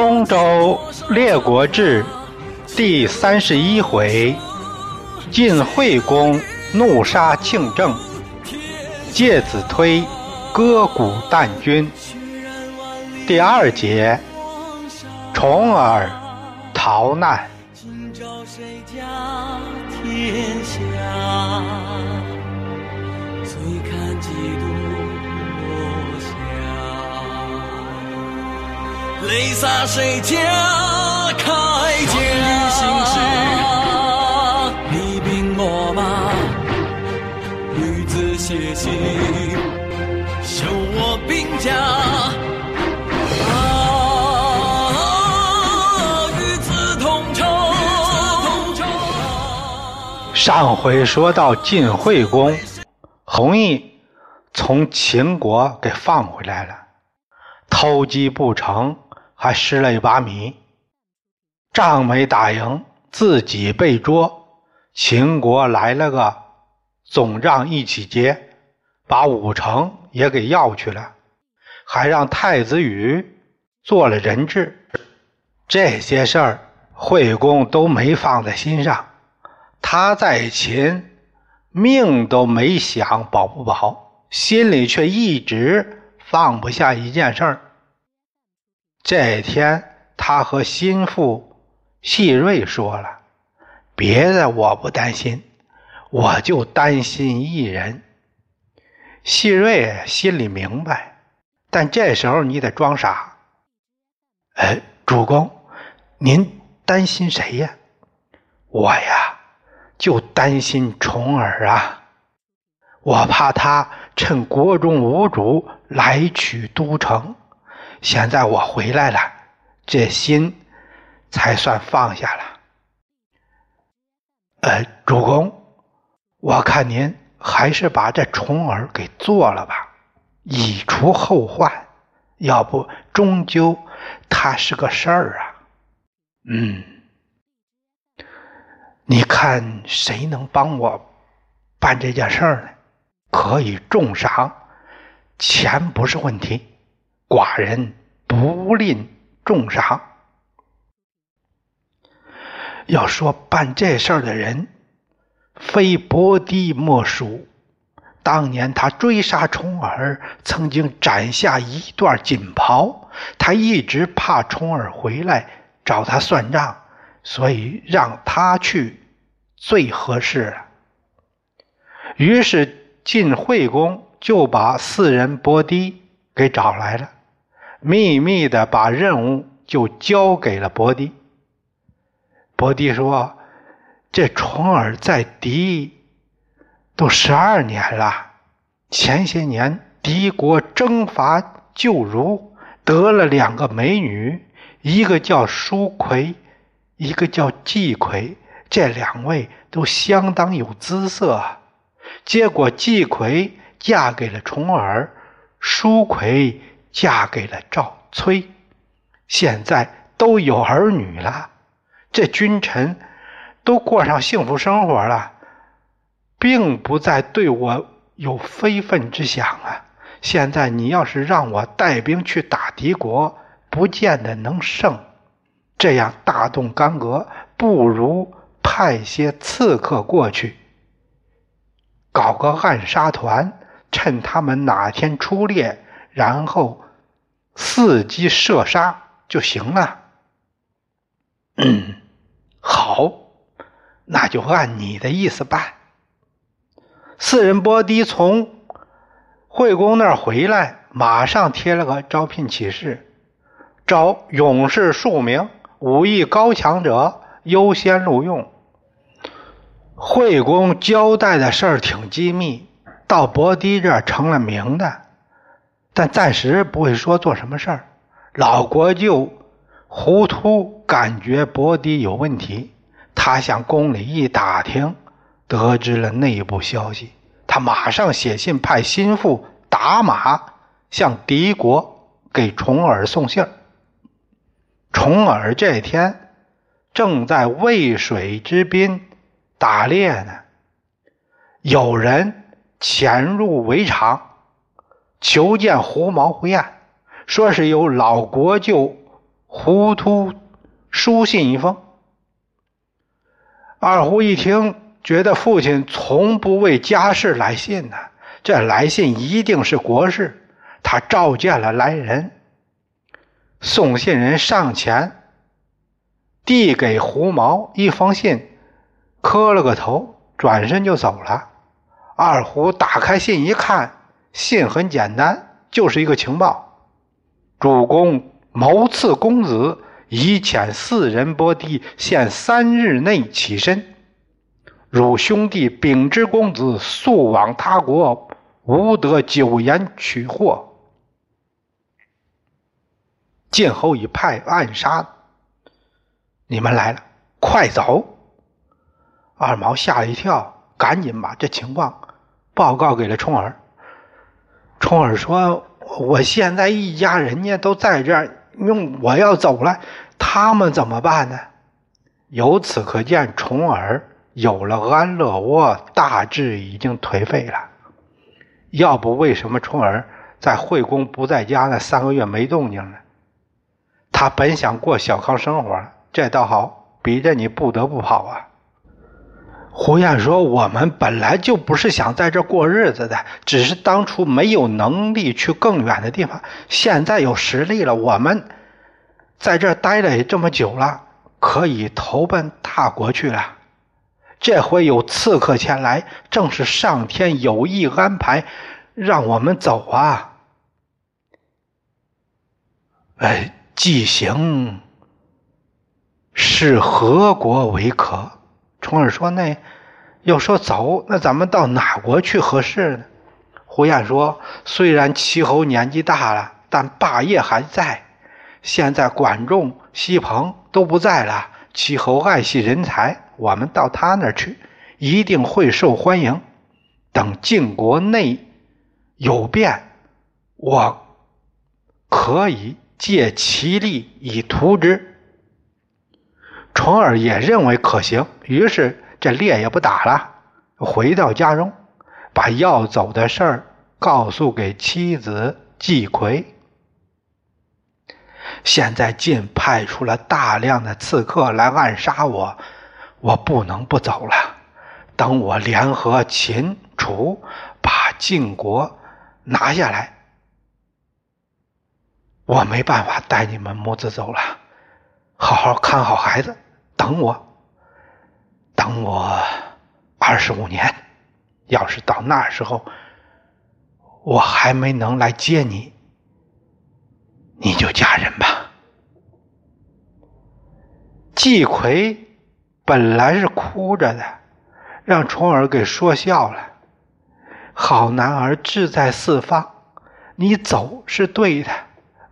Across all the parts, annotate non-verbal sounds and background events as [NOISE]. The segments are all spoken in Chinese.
东周列国志第三十一回：晋惠公怒杀庆政，介子推割股啖君。第二节：重耳逃难。天下？醉看几多泪洒谁家铠甲？你兵我马，女子写信，修我兵家。上回说到晋惠公弘毅从秦国给放回来了，偷鸡不成还失了一把米，仗没打赢，自己被捉，秦国来了个总账一起结，把五城也给要去了，还让太子羽做了人质，这些事儿惠公都没放在心上。他在秦，命都没想保不保，心里却一直放不下一件事儿。这天，他和心腹细瑞说了：“别的我不担心，我就担心一人。”细瑞心里明白，但这时候你得装傻。哎，主公，您担心谁呀？我呀。就担心重耳啊！我怕他趁国中无主来取都城。现在我回来了，这心才算放下了。呃，主公，我看您还是把这重耳给做了吧，以除后患。要不，终究他是个事儿啊。嗯。你看谁能帮我办这件事儿呢？可以重赏，钱不是问题，寡人不吝重赏。要说办这事儿的人，非伯狄莫属。当年他追杀重耳，曾经斩下一段锦袍，他一直怕重耳回来找他算账。所以让他去最合适了。于是晋惠公就把四人伯狄给找来了，秘密的把任务就交给了伯迪。伯迪说：“这重耳在敌都十二年了，前些年敌国征伐旧如，得了两个美女，一个叫舒葵。”一个叫季葵，这两位都相当有姿色。结果季葵嫁给了重耳，舒葵嫁给了赵崔，现在都有儿女了。这君臣都过上幸福生活了，并不再对我有非分之想啊！现在你要是让我带兵去打敌国，不见得能胜。这样大动干戈，不如派些刺客过去，搞个暗杀团，趁他们哪天出猎，然后伺机射杀就行了。嗯，好，那就按你的意思办。四人波堤从惠公那儿回来，马上贴了个招聘启事，招勇士数名。武艺高强者优先录用。惠公交代的事儿挺机密，到伯迪这儿成了名的，但暂时不会说做什么事儿。老国舅糊涂感觉伯迪有问题，他向宫里一打听，得知了内部消息，他马上写信派心腹打马向敌国给重耳送信儿。重耳这天正在渭水之滨打猎呢，有人潜入围场，求见胡毛胡彦，说是有老国舅糊涂书信一封。二胡一听，觉得父亲从不为家事来信呢，这来信一定是国事。他召见了来人，送信人上前，递给胡毛一封信，磕了个头，转身就走了。二胡打开信一看，信很简单，就是一个情报：主公谋刺公子。已遣四人拨地，限三日内起身。汝兄弟秉之公子速往他国，无得久延取货。晋侯已派暗杀，你们来了，快走！二毛吓了一跳，赶紧把这情况报告给了冲儿。冲儿说：“我现在一家人家都在这儿。”用我要走了，他们怎么办呢？由此可见，重耳有了安乐窝，大致已经颓废了。要不为什么重耳在惠公不在家那三个月没动静呢？他本想过小康生活，这倒好，逼着你不得不跑啊。胡燕说：“我们本来就不是想在这过日子的，只是当初没有能力去更远的地方。现在有实力了，我们在这待了也这么久了，可以投奔大国去了。这回有刺客前来，正是上天有意安排，让我们走啊！哎，既行，是何国为可？”重耳说：“那要说走，那咱们到哪国去合适呢？”胡彦说：“虽然齐侯年纪大了，但霸业还在。现在管仲、西彭都不在了，齐侯爱惜人才，我们到他那儿去，一定会受欢迎。等晋国内有变，我可以借其力以图之。”重耳也认为可行，于是这猎也不打了，回到家中，把要走的事儿告诉给妻子季葵。现在晋派出了大量的刺客来暗杀我，我不能不走了。等我联合秦、楚，把晋国拿下来，我没办法带你们母子走了。好好看好孩子，等我，等我二十五年。要是到那时候我还没能来接你，你就嫁人吧。季葵本来是哭着的，让重耳给说笑了。好男儿志在四方，你走是对的，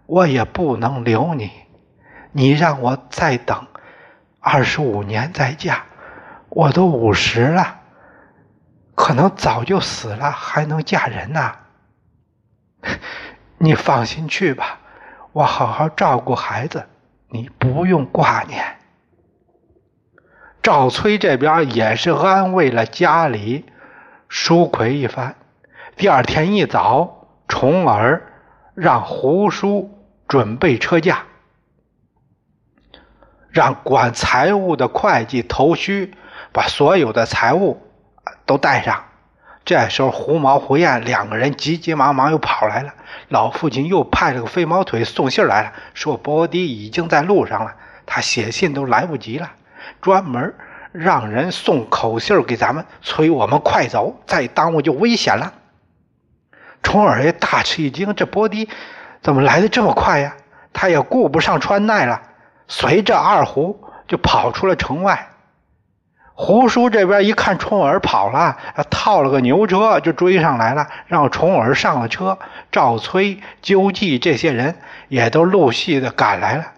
我也不能留你。你让我再等二十五年再嫁，我都五十了，可能早就死了，还能嫁人呐？[LAUGHS] 你放心去吧，我好好照顾孩子，你不用挂念。赵崔这边也是安慰了家里舒奎一番。第二天一早，重耳让胡叔准备车驾。让管财务的会计头须把所有的财物都带上。这时候，胡毛、胡燕两个人急急忙忙又跑来了。老父亲又派了个飞毛腿送信来了，说波迪已经在路上了。他写信都来不及了，专门让人送口信给咱们，催我们快走，再耽误就危险了。重耳也大吃一惊：这波迪怎么来的这么快呀？他也顾不上穿戴了。随着二胡就跑出了城外，胡叔这边一看重耳跑了，套了个牛车就追上来了，让重耳上了车。赵崔、纠济这些人也都陆续的赶来了，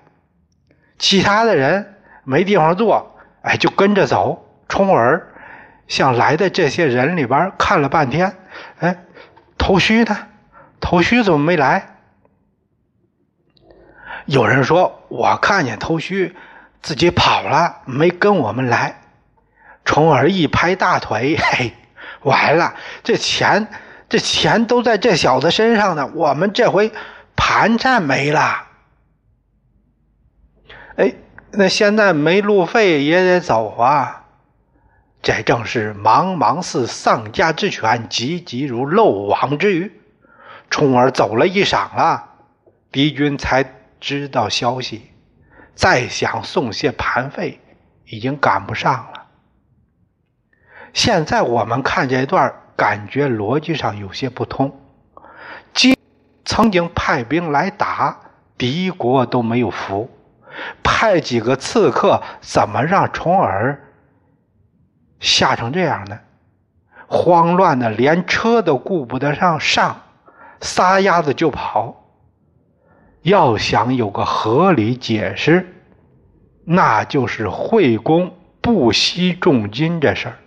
其他的人没地方坐，哎，就跟着走。重耳向来的这些人里边看了半天，哎，头须呢？头须怎么没来？有人说：“我看见头须自己跑了，没跟我们来。”重耳一拍大腿：“ [LAUGHS] 嘿，完了！这钱，这钱都在这小子身上呢。我们这回盘缠没了。”哎，那现在没路费也得走啊。这正是茫茫似丧家之犬，急急如漏网之鱼。冲儿走了一晌了，敌军才知道消息，再想送些盘费，已经赶不上了。现在我们看这段，感觉逻辑上有些不通。即曾经派兵来打敌国都没有服，派几个刺客，怎么让重耳吓成这样呢？慌乱的连车都顾不得上上，撒丫子就跑。要想有个合理解释，那就是惠公不惜重金这事儿。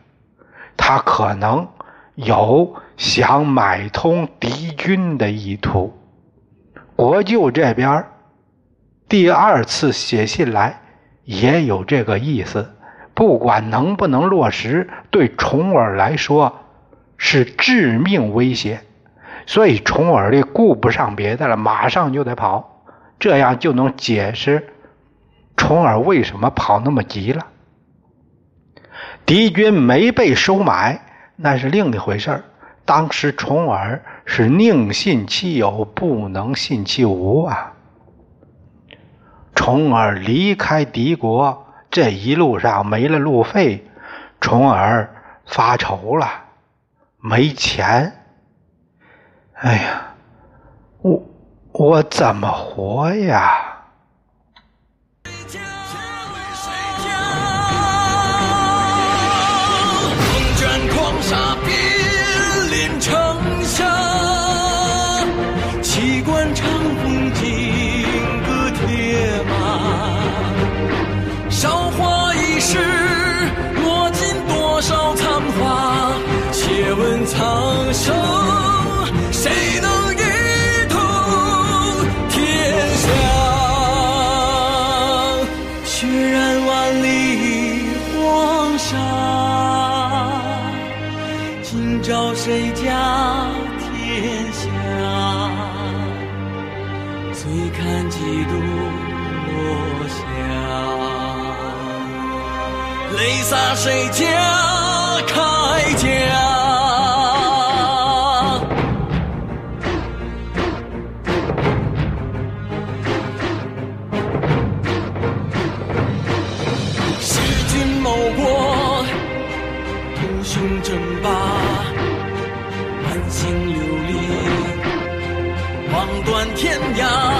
他可能有想买通敌军的意图。国舅这边第二次写信来也有这个意思。不管能不能落实，对重耳来说是致命威胁。所以重耳的顾不上别的了，马上就得跑。这样就能解释重耳为什么跑那么急了。敌军没被收买，那是另一回事儿。当时重耳是宁信其有，不能信其无啊。重耳离开敌国，这一路上没了路费，重耳发愁了，没钱。哎呀，我我怎么活呀？谁杀谁家铠甲？弑君谋国，图雄争霸，满心流离，望断天涯。